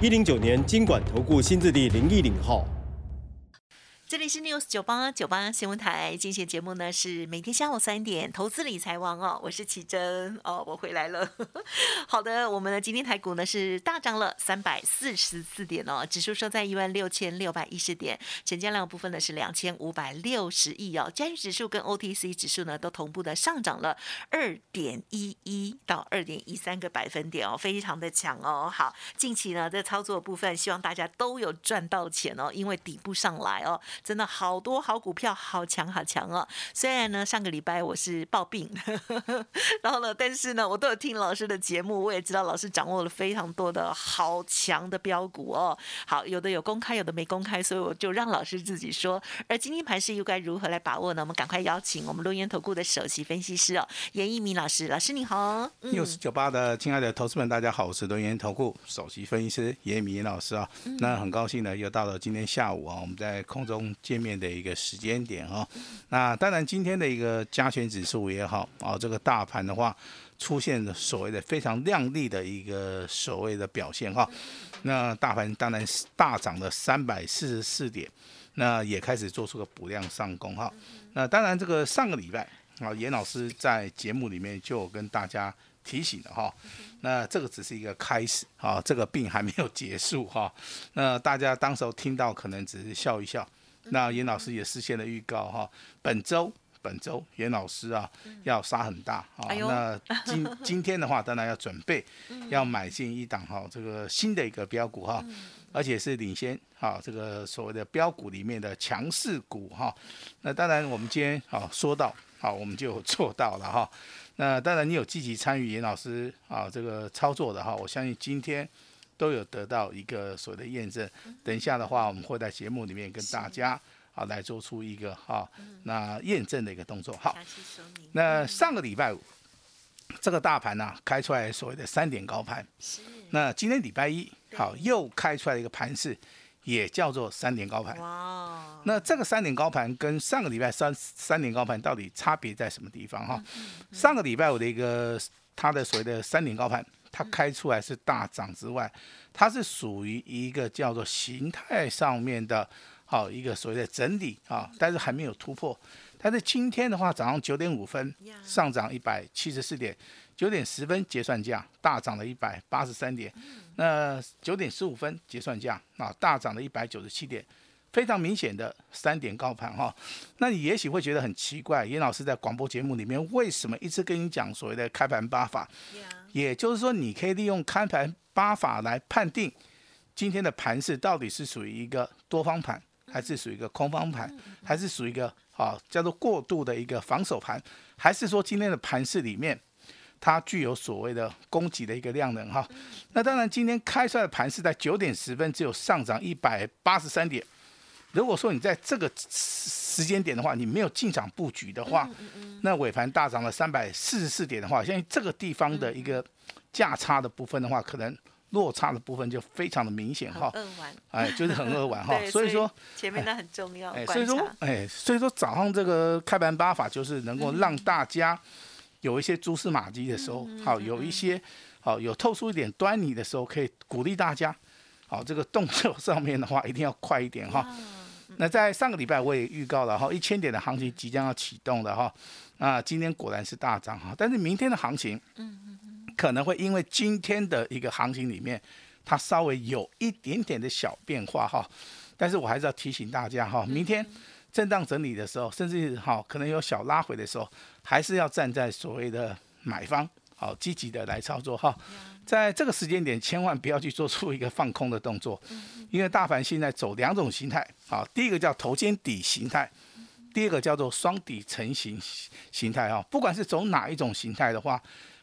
一零九年经管投顾新字第零一零号。这里是 News 九八九八新闻台，今天节目呢是每天下午三点，投资理财王哦，我是奇珍哦，我回来了。好的，我们的今天台股呢是大涨了三百四十四点哦，指数收在一万六千六百一十点，成交量部分呢是两千五百六十亿哦，加权指数跟 OTC 指数呢都同步的上涨了二点一一到二点一三个百分点哦，非常的强哦。好，近期呢在操作部分，希望大家都有赚到钱哦，因为底部上来哦。真的好多好股票，好强好强哦！虽然呢，上个礼拜我是暴病，然后呢，但是呢，我都有听老师的节目，我也知道老师掌握了非常多的好强的标股哦。好，有的有公开，有的没公开，所以我就让老师自己说。而今天盘势又该如何来把握呢？我们赶快邀请我们录音投顾的首席分析师哦，严一鸣老师，老师你好。六十九八的亲爱的投资们，大家好，我是录音投顾首席分析师严一鸣老师啊。那很高兴呢，又到了今天下午啊，我们在空中。见面的一个时间点哈，那当然今天的一个加权指数也好啊，这个大盘的话出现了所谓的非常亮丽的一个所谓的表现哈，那大盘当然是大涨了三百四十四点，那也开始做出个补量上攻哈，那当然这个上个礼拜啊，严老师在节目里面就跟大家提醒了哈，那这个只是一个开始啊，这个病还没有结束哈，那大家当时候听到可能只是笑一笑。那严老师也事先的预告哈，本周本周严老师啊要杀很大啊，那今 今天的话当然要准备要买进一档哈这个新的一个标股哈，而且是领先哈这个所谓的标股里面的强势股哈。那当然我们今天啊说到好我们就做到了哈。那当然你有积极参与严老师啊这个操作的哈，我相信今天。都有得到一个所谓的验证。等一下的话，我们会在节目里面跟大家啊来做出一个哈那验证的一个动作。好，那上个礼拜五这个大盘呢开出来所谓的三点高盘，那今天礼拜一好又开出来一个盘势，也叫做三点高盘。哇，那这个三点高盘跟上个礼拜三三点高盘到底差别在什么地方哈？上个礼拜五的一个它的所谓的三点高盘。它开出来是大涨之外，它是属于一个叫做形态上面的，好一个所谓的整理啊，但是还没有突破。但是今天的话，早上九点五分上涨一百七十四点，九点十分结算价大涨了一百八十三点，那九点十五分结算价啊大涨了一百九十七点。非常明显的三点高盘哈，那你也许会觉得很奇怪，严老师在广播节目里面为什么一直跟你讲所谓的开盘八法？也就是说，你可以利用开盘八法来判定今天的盘势到底是属于一个多方盘，还是属于一个空方盘，还是属于一个啊叫做过度的一个防守盘，还是说今天的盘势里面它具有所谓的供给的一个量能哈？那当然，今天开出来的盘是在九点十分只有上涨一百八十三点。如果说你在这个时间点的话，你没有进场布局的话，那尾盘大涨了三百四十四点的话，像这个地方的一个价差的部分的话，可能落差的部分就非常的明显哈。哎，就是很扼腕哈。所以说前面那很重要。哎，所以说哎，所以说早上这个开盘八法就是能够让大家有一些蛛丝马迹的时候，好有一些好有透出一点端倪的时候，可以鼓励大家，好这个动作上面的话一定要快一点哈。那在上个礼拜我也预告了哈，一千点的行情即将要启动了哈，啊，今天果然是大涨哈，但是明天的行情，嗯嗯嗯，可能会因为今天的一个行情里面，它稍微有一点点的小变化哈，但是我还是要提醒大家哈，明天震荡整理的时候，甚至哈可能有小拉回的时候，还是要站在所谓的买方，好积极的来操作哈。在这个时间点，千万不要去做出一个放空的动作，因为大盘现在走两种形态，好，第一个叫头肩底形态，第二个叫做双底成型形态啊。不管是走哪一种形态的话，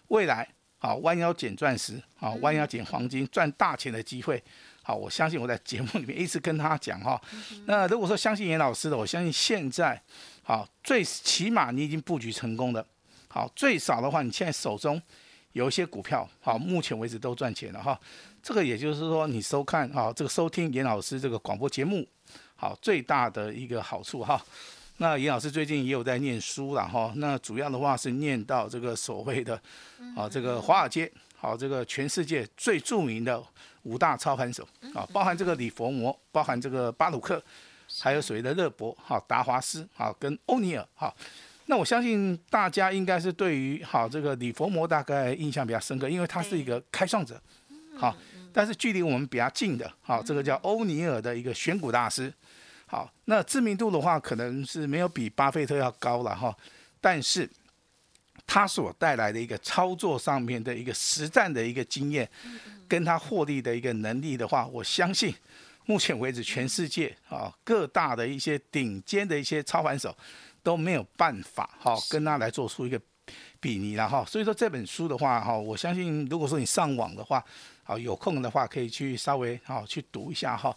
未来好弯腰捡钻石，好弯腰捡黄金，赚大钱的机会。好，我相信我在节目里面一直跟他讲哈。那如果说相信严老师的，我相信现在好最起码你已经布局成功的。好，最少的话，你现在手中有一些股票，好，目前为止都赚钱了哈。这个也就是说，你收看啊，这个收听严老师这个广播节目，好，最大的一个好处哈。那严老师最近也有在念书了哈。那主要的话是念到这个所谓的啊，这个华尔街，好，这个全世界最著名的。五大操盘手啊，包含这个李佛摩，包含这个巴鲁克，还有所谓的勒伯，哈达华斯，哈跟欧尼尔，哈。那我相信大家应该是对于好这个李佛摩大概印象比较深刻，因为他是一个开创者，好。但是距离我们比较近的，好这个叫欧尼尔的一个选股大师，好。那知名度的话，可能是没有比巴菲特要高了哈，但是他所带来的一个操作上面的一个实战的一个经验。跟他获利的一个能力的话，我相信，目前为止全世界啊各大的一些顶尖的一些操盘手都没有办法哈跟他来做出一个比拟了哈。所以说这本书的话哈，我相信如果说你上网的话，好有空的话可以去稍微好去读一下哈。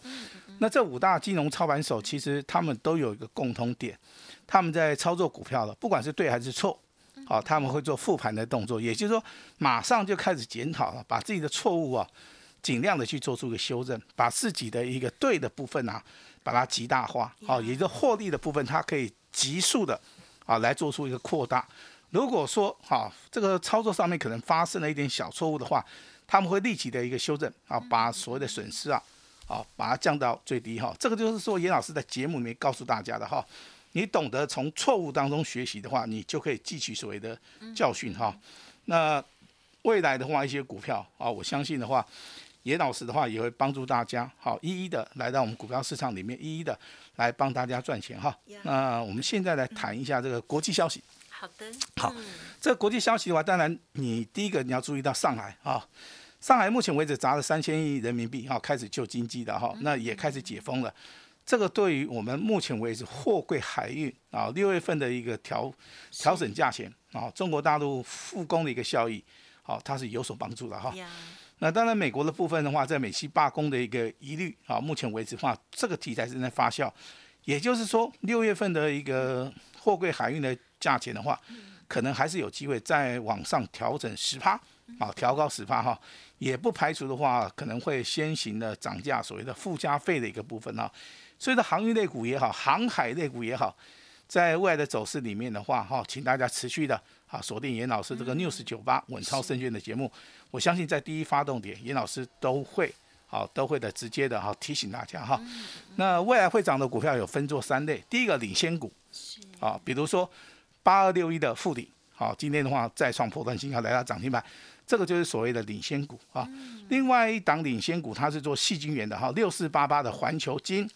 那这五大金融操盘手其实他们都有一个共同点，他们在操作股票的，不管是对还是错。好，他们会做复盘的动作，也就是说，马上就开始检讨了，把自己的错误啊，尽量的去做出一个修正，把自己的一个对的部分啊，把它极大化。好，也就获利的部分，它可以急速的啊来做出一个扩大。如果说哈这个操作上面可能发生了一点小错误的话，他们会立即的一个修正啊，把所谓的损失啊，啊把它降到最低哈。这个就是说严老师在节目里面告诉大家的哈。你懂得从错误当中学习的话，你就可以汲取所谓的教训哈。那未来的话，一些股票啊，我相信的话，严老师的话也会帮助大家好一一的来到我们股票市场里面，一一的来帮大家赚钱哈。那我们现在来谈一下这个国际消息。好的。好，这个国际消息的话，当然你第一个你要注意到上海啊，上海目前为止砸了三千亿人民币哈，开始救经济的哈，那也开始解封了。这个对于我们目前为止货柜海运啊六月份的一个调调整价钱啊，中国大陆复工的一个效益，好，它是有所帮助的哈。那当然，美国的部分的话，在美西罢工的一个疑虑啊，目前为止的话，这个题材正在发酵。也就是说，六月份的一个货柜海运的价钱的话，可能还是有机会再往上调整十趴啊，调高十趴哈，也不排除的话，可能会先行的涨价，所谓的附加费的一个部分啊。所以说，航运类股也好，航海类股也好，在未来的走势里面的话，哈，请大家持续的啊锁定严老师这个 news 九八稳操胜券的节目。我相信在第一发动点，严老师都会好都会的直接的哈提醒大家哈。那未来会涨的股票有分作三类，第一个领先股，啊，比如说八二六一的富鼎，好，今天的话再创破断新高来到涨停板，这个就是所谓的领先股啊。另外一档领先股，它是做细菌源的哈，六四八八的环球金。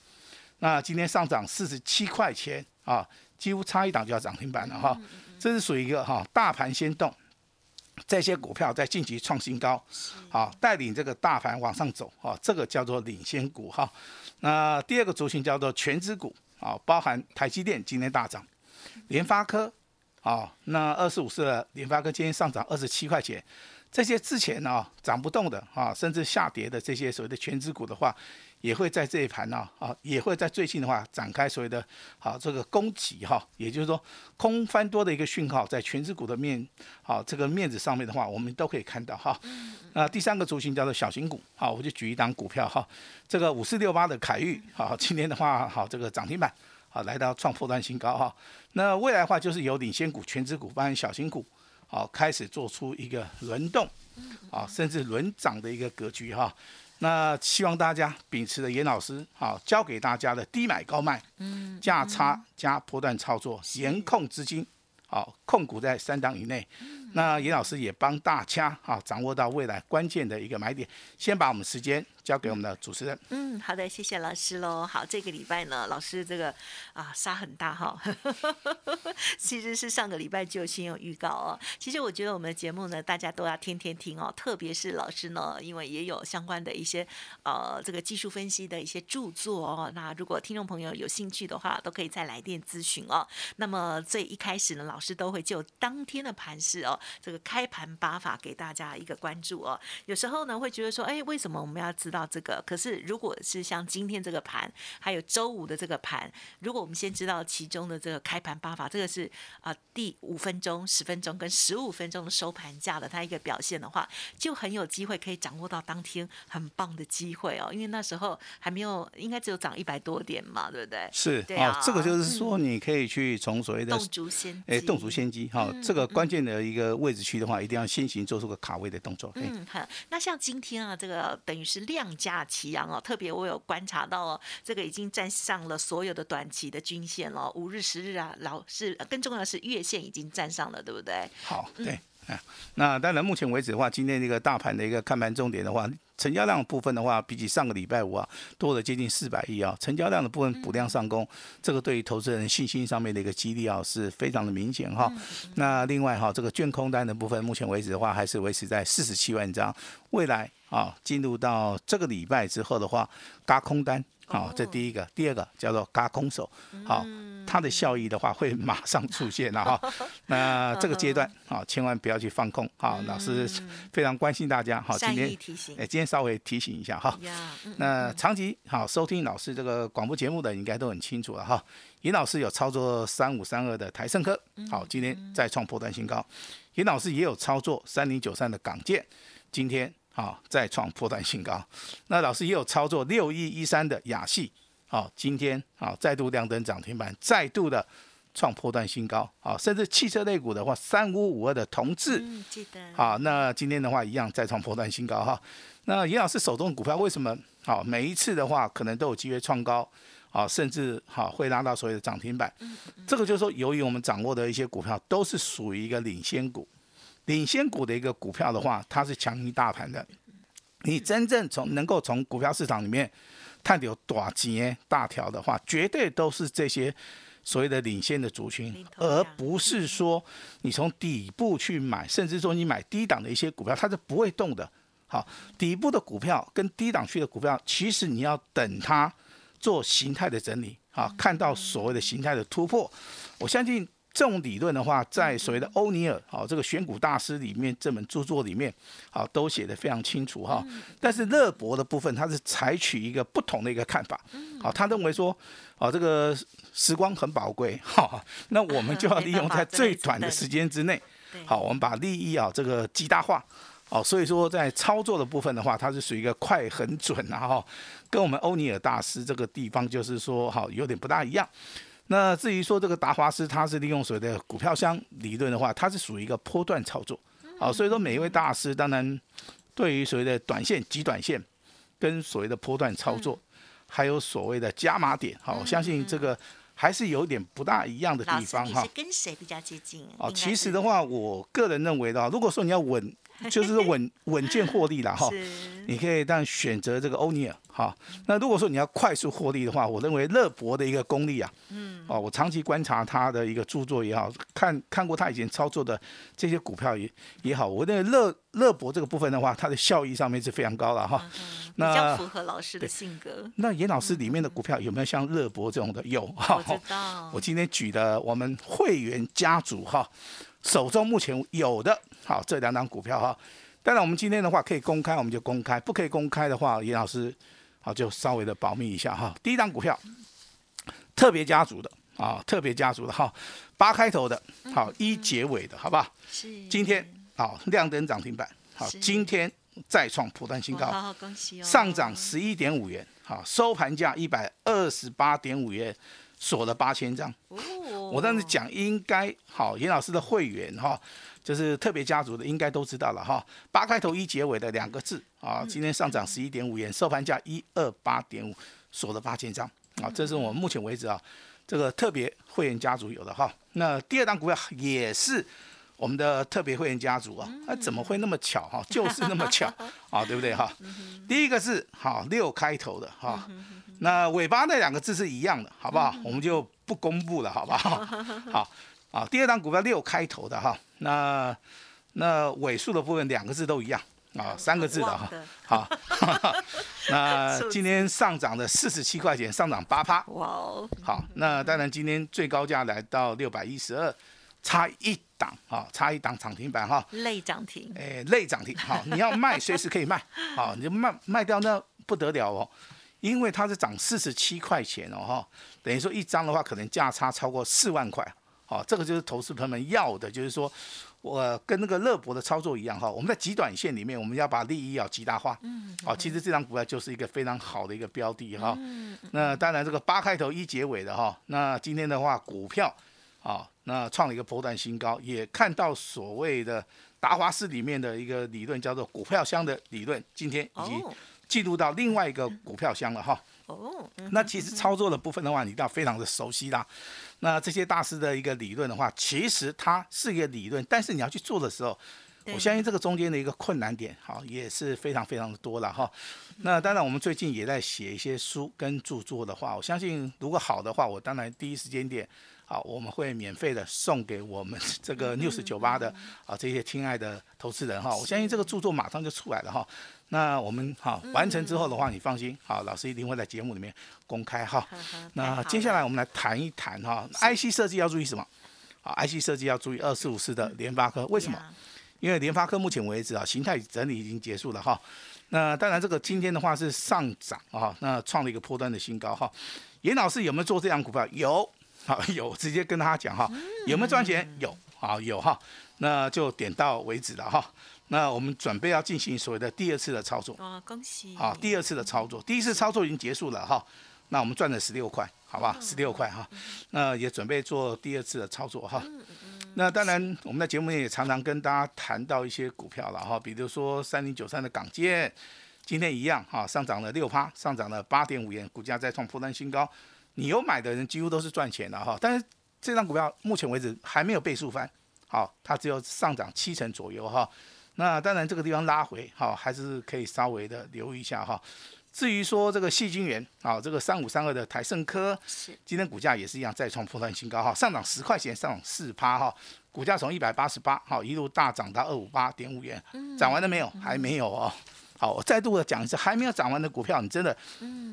那今天上涨四十七块钱啊，几乎差一档就要涨停板了哈。这是属于一个哈大盘先动，这些股票在晋级创新高，好带领这个大盘往上走啊，这个叫做领先股哈。那第二个族群叫做全资股啊，包含台积电今天大涨，联发科啊，那二十五四的联发科今天上涨二十七块钱，这些之前呢涨不动的啊，甚至下跌的这些所谓的全资股的话。也会在这一盘呢，啊，也会在最近的话展开所谓的，好这个攻击哈，也就是说空翻多的一个讯号，在全指股的面，好这个面子上面的话，我们都可以看到哈。那第三个族群叫做小型股，好，我就举一档股票哈，这个五四六八的凯域，好，今天的话好这个涨停板，好来到创破断新高哈。那未来的话就是由领先股、全指股，包含小型股，好开始做出一个轮动，啊，甚至轮涨的一个格局哈。那希望大家秉持着严老师好教给大家的低买高卖，嗯，价差加波段操作，严控资金，好控股在三档以内。那严老师也帮大家哈掌握到未来关键的一个买点。先把我们时间交给我们的主持人。嗯，好的，谢谢老师喽。好，这个礼拜呢，老师这个啊杀很大哈，其实是上个礼拜就先有预告哦。其实我觉得我们的节目呢，大家都要天天听哦，特别是老师呢，因为也有相关的一些呃这个技术分析的一些著作哦。那如果听众朋友有兴趣的话，都可以再来电咨询哦。那么最一开始呢，老师都会就当天的盘势哦。这个开盘八法给大家一个关注哦。有时候呢会觉得说，哎，为什么我们要知道这个？可是如果是像今天这个盘，还有周五的这个盘，如果我们先知道其中的这个开盘八法，这个是啊第五分钟、十分钟跟十五分钟的收盘价的它一个表现的话，就很有机会可以掌握到当天很棒的机会哦。因为那时候还没有，应该只有涨一百多点嘛，对不对？是对啊哦，这个就是说你可以去从所谓的动足先哎，动足先机哈、嗯这个关键的一个位置区的话，一定要先行做出个卡位的动作。哎嗯，好。那像今天啊，这个等于是量价齐扬哦，特别我有观察到哦，这个已经站上了所有的短期的均线了，五日、十日啊，老是更重要的是月线已经站上了，对不对？好，嗯那当然目前为止的话，今天这个大盘的一个看盘重点的话，成交量部分的话，比起上个礼拜五啊，多了接近四百亿啊，成交量的部分补量上攻，这个对于投资人信心上面的一个激励啊，是非常的明显哈。那另外哈，这个券空单的部分，目前为止的话，还是维持在四十七万张，未来啊，进入到这个礼拜之后的话，嘎空单。好、这第一个，第二个叫做嘎空手，好、它的效益的话会马上出现了哈。那这个阶段啊，千万不要去放空啊。老师非常关心大家，哈，今天提醒哎，今天稍微提醒一下哈。那长期好收听老师这个广播节目的，应该都很清楚了哈。尹老师有操作三五三二的台盛科，好，今天再创破断新高。尹老师也有操作三零九三的港建，今天好再创破断新高。那老师也有操作六一一三的雅系，好，今天啊再度亮灯涨停板，再度的创破断新高。啊，甚至汽车类股的话，三五五二的同志，嗯，记得好，那今天的话一样再创破断新高哈。那严老师手中的股票为什么好每一次的话可能都有机会创高，啊，甚至好会拉到所谓的涨停板？这个就是说，由于我们掌握的一些股票都是属于一个领先股，领先股的一个股票的话，它是强于大盘的。你真正从能够从股票市场里面探有短钱大条的话，绝对都是这些所谓的领先的族群而不是说你从底部去买，甚至说你买低档的一些股票，它是不会动的。好，底部的股票跟低档区的股票，其实你要等它做形态的整理，啊，看到所谓的形态的突破，我相信这种理论的话，在所谓的欧尼尔好这个选股大师里面这本著作里面，好都写得非常清楚哈。但是乐博的部分，他是采取一个不同的一个看法，好，他认为说，啊这个时光很宝贵，哈，那我们就要 利用在最短的时间之内，对好，我们把利益啊这个极大化。哦，所以说在操作的部分的话，它是属于一个快很准啊哈，跟我们欧尼尔大师这个地方就是说哈有点不大一样。那至于说这个达华斯，它是利用所谓的股票箱理论的话，它是属于一个波段操作。好，所以说每一位大师当然对于所谓的短线、极短线跟所谓的波段操作，还有所谓的加码点，好，我相信这个还是有点不大一样的地方哈。跟谁比较接近？哦，其实的话，我个人认为的话，如果说你要稳，就是说稳稳健获利了哈，你可以当然选择这个欧尼尔哈。那如果说你要快速获利的话，我认为乐博的一个功力啊，嗯，哦，我长期观察他的一个著作也好，看看过他以前操作的这些股票也也好，我认为乐乐博这个部分的话，它的效益上面是非常高的哈。比较那符合老师的性格。那严老师里面的股票有没有像乐博这种的？有哈。我知道我，今天举的我们会员家族哈，手中目前有的好这两档股票哈。当然，我们今天的话可以公开，我们就公开；不可以公开的话，严老师好就稍微的保密一下哈。第一档股票，特别家族的啊，特别家族的哈，八开头的，好一结尾的好不好？是今天好亮灯涨停板，好今天再创破断新高，好好恭喜哦，上涨十一点五元，好收盘价一百二十八点五元，锁了八千张。哦。我当时讲应该好，严老师的会员哈，就是特别家族的，应该都知道了哈。八开头一结尾的两个字啊，今天上涨十一点五元，收盘价一二八点五，锁了八千张啊，这是我们目前为止啊这个特别会员家族有的哈。那第二档股票也是。我们的特别会员家族啊，那、怎么会那么巧哈？就是那么巧啊，对不对哈？第一个是好六开头的哈，那尾巴那两个字是一样的，好不好？我们就不公布了，好不好？好，啊，第二档股票六开头的哈，那那尾数的部分两个字都一样啊，三个字的哈好，那今天上涨的四十七块钱，上涨八趴，哇哦，好，那当然今天最高价来到六百一十二，差一档啊，差一档涨停板哈，累涨停，哎，累涨停，好，你要卖随时可以卖，好，你就卖卖掉那不得了哦，因为它是涨四十七块钱哦哈，等于说一张的话可能价差超过四万块，好，这个就是投资朋友们要的，就是说。我跟那个乐博的操作一样哈，我们在极短线里面，我们要把利益要极大化。嗯。哦，其实这张股票就是一个非常好的一个标的哈。嗯。那当然，这个八开头一结尾的哈，那今天的话，股票，啊，那创了一个波段新高，也看到所谓的达华斯里面的一个理论，叫做股票箱的理论，今天已经进入到另外一个股票箱了哈。哦。那其实操作的部分的话，你要非常的熟悉啦。那这些大师的一个理论的话，其实它是一个理论，但是你要去做的时候，我相信这个中间的一个困难点，好也是非常非常的多了哈。那当然，我们最近也在写一些书跟著作的话，我相信如果好的话，我当然第一时间点，好我们会免费的送给我们这个 news 九八的啊这些亲爱的投资人哈。我相信这个著作马上就出来了哈。那我们好完成之后的话，你放心，好，老师一定会在节目里面公开哈。那接下来我们来谈一谈哈，IC 设计要注意什么？好，IC 设计要注意二四五四的联发科，为什么？因为联发科目前为止啊，形态整理已经结束了哈。那当然这个今天的话是上涨啊，那创了一个破端的新高哈。严老师有没有做这样股票？有，好有，直接跟他讲哈，有没有赚钱？有，好有哈，那就点到为止了哈。那我们准备要进行所谓的第二次的操作啊，恭喜！好，第二次的操作，第一次操作已经结束了哈。那我们赚了十六块，好吧，十六块哈。那也准备做第二次的操作哈。那当然，我们在节目也常常跟大家谈到一些股票了哈，比如说三零九三的港建，今天一样哈，上涨了六趴，上涨了八点五元，股价再创破单新高。你有买的人几乎都是赚钱的哈，但是这张股票目前为止还没有倍数翻，好，它只有上涨七成左右哈。那当然，这个地方拉回，好，还是可以稍微的留意一下哈。至于说这个细菌元，啊，这个三五三二的台盛科，是今天股价也是一样再创破断新高哈，上涨十块钱，上涨四趴哈，股价从一百八十八，哈，一路大涨到二五八点五元，涨完了没有？还没有哦。好，我再度的讲一次，还没有涨完的股票，你真的，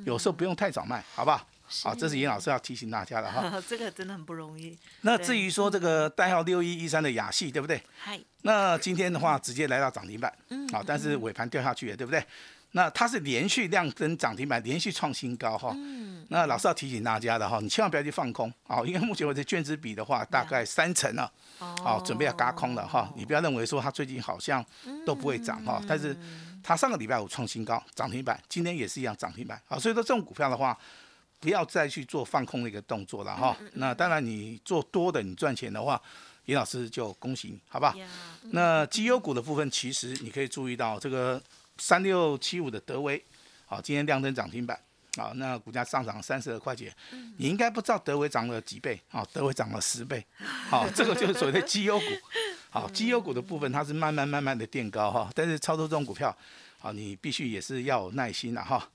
有时候不用太早卖，好不好？好，这是严老师要提醒大家的哈。这个真的很不容易。那至于说这个代号六一一三的雅系，对不对？嗨。那今天的话，直接来到涨停板。嗯。好，但是尾盘掉下去了，对不对？那它是连续量跟涨停板，连续创新高哈。嗯。那老师要提醒大家的哈，你千万不要去放空啊，因为目前为止卷子比的话，大概三成了。哦。好，准备要嘎空了哈，你不要认为说它最近好像都不会涨哈，但是它上个礼拜五创新高，涨停板，今天也是一样涨停板。啊，所以说这种股票的话。不要再去做放空的一个动作了哈。那当然，你做多的，你赚钱的话，严老师就恭喜你，好吧？那绩优股的部分，其实你可以注意到这个三六七五的德威，好，今天亮灯涨停板，好，那股价上涨三十二块钱。你应该不知道德威涨了几倍，好，德威涨了十倍，好，这个就是所谓的绩优股。好，绩优股的部分它是慢慢慢慢的垫高哈，但是操作这种股票，好，你必须也是要有耐心的哈。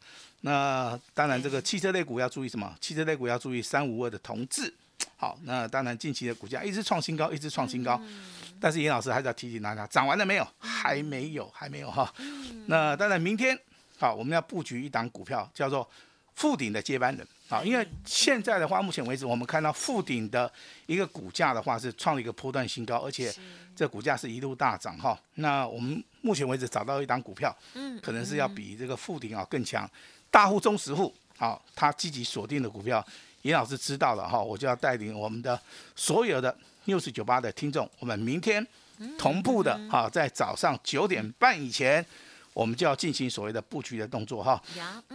那当然，这个汽车类股要注意什么？汽车类股要注意三五二的同志。好，那当然近期的股价一直创新高，一直创新高。但是严老师还是要提醒大家，涨完了没有？还没有，还没有哈。那当然，明天好，我们要布局一档股票，叫做富鼎的接班人。好，因为现在的话，目前为止我们看到富鼎的一个股价的话是创了一个波段新高，而且这股价是一路大涨哈。那我们目前为止找到一档股票，嗯，可能是要比这个富鼎啊更强。大户、中实户，好，他积极锁定的股票，严老师知道了哈，我就要带领我们的所有的六四九八的听众，我们明天同步的哈，在早上九点半以前，我们就要进行所谓的布局的动作哈。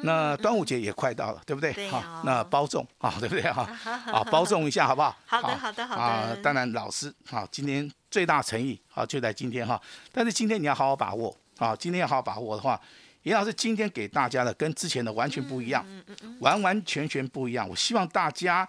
那端午节也快到了，对不对？好，那包粽啊，对不对哈？啊，包粽一下好不好？好的，好的，好的。啊，当然老师啊，今天最大诚意啊，就在今天哈。但是今天你要好好把握啊，今天要好好把握的话。严老师今天给大家的跟之前的完全不一样，完完全全不一样。我希望大家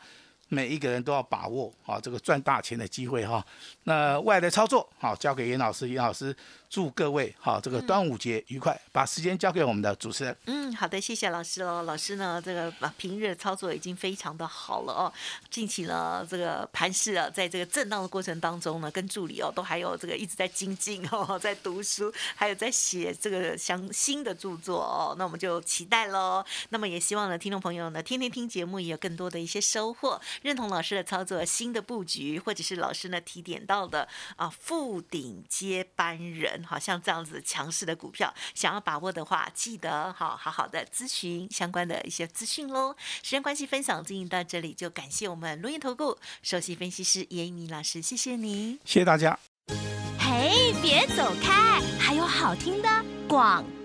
每一个人都要把握啊这个赚大钱的机会哈。那外的操作好交给严老师，严老师。祝各位好，这个端午节愉快！把时间交给我们的主持人。嗯，好的，谢谢老师喽。老师呢，这个平日操作已经非常的好了哦。近期呢，这个盘市啊，在这个震荡的过程当中呢，跟助理哦，都还有这个一直在精进哦，在读书，还有在写这个相新的著作哦。那我们就期待喽。那么也希望呢，听众朋友呢，天天听节目也有更多的一些收获。认同老师的操作、新的布局，或者是老师呢提点到的啊富顶接班人，好像这样子强势的股票，想要把握的话，记得好好好的咨询相关的一些资讯喽。时间关系，分享进行到这里，就感谢我们罗源投顾首席分析师严一鸣老师，谢谢你，谢谢大家。嘿，别走开，还有好听的广告。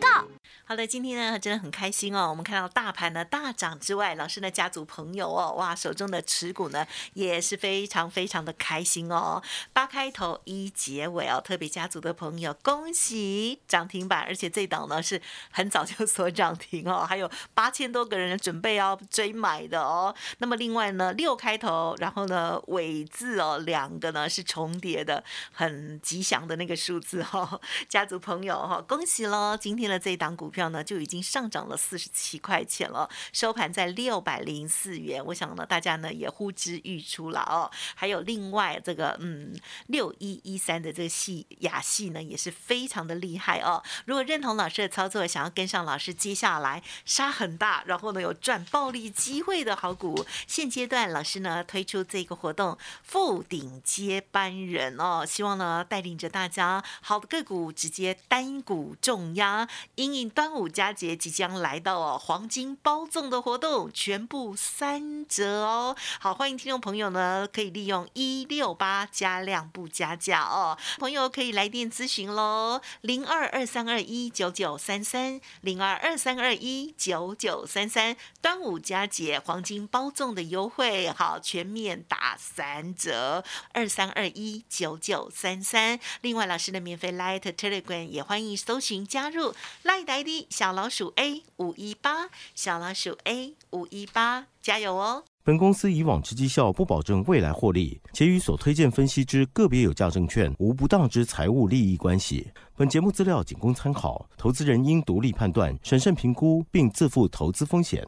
好的，今天呢真的很开心哦。我们看到大盘呢大涨之外，老师的家族朋友哦，哇，手中的持股呢也是非常非常的开心哦。八开头一结尾哦，特别家族的朋友恭喜涨停板，而且这档呢是很早就锁涨停哦，还有八千多个人准备要追买的哦。那么另外呢六开头，然后呢尾字哦两个呢是重叠的，很吉祥的那个数字哈。家族朋友哈，恭喜喽！今天的这一档股。票呢就已经上涨了四十七块钱了，收盘在六百零四元。我想呢，大家呢也呼之欲出了哦。还有另外这个嗯六一一三的这个系雅系呢，也是非常的厉害哦。如果认同老师的操作，想要跟上老师接下来杀很大，然后呢有赚暴利机会的好股，现阶段老师呢推出这个活动，富顶接班人哦，希望呢带领着大家好的个股直接单股重压，阴影端。端午佳节即将来到哦，黄金包粽的活动全部三折哦。好，欢迎听众朋友呢，可以利用一六八加量不加价哦。朋友可以来电咨询喽，零二二三二一九九三三零二二三二一九九三三。端午佳节黄金包粽的优惠，好，全面打三折，二三二一九九三三。另外，老师的免费 Light Telegram 也欢迎搜寻加入 Light ID。小老鼠 A 五一八，小老鼠 A 五一八，加油哦！本公司以往之绩效不保证未来获利，且与所推荐分析之个别有价证券无不当之财务利益关系。本节目资料仅供参考，投资人应独立判断、审慎评估，并自负投资风险。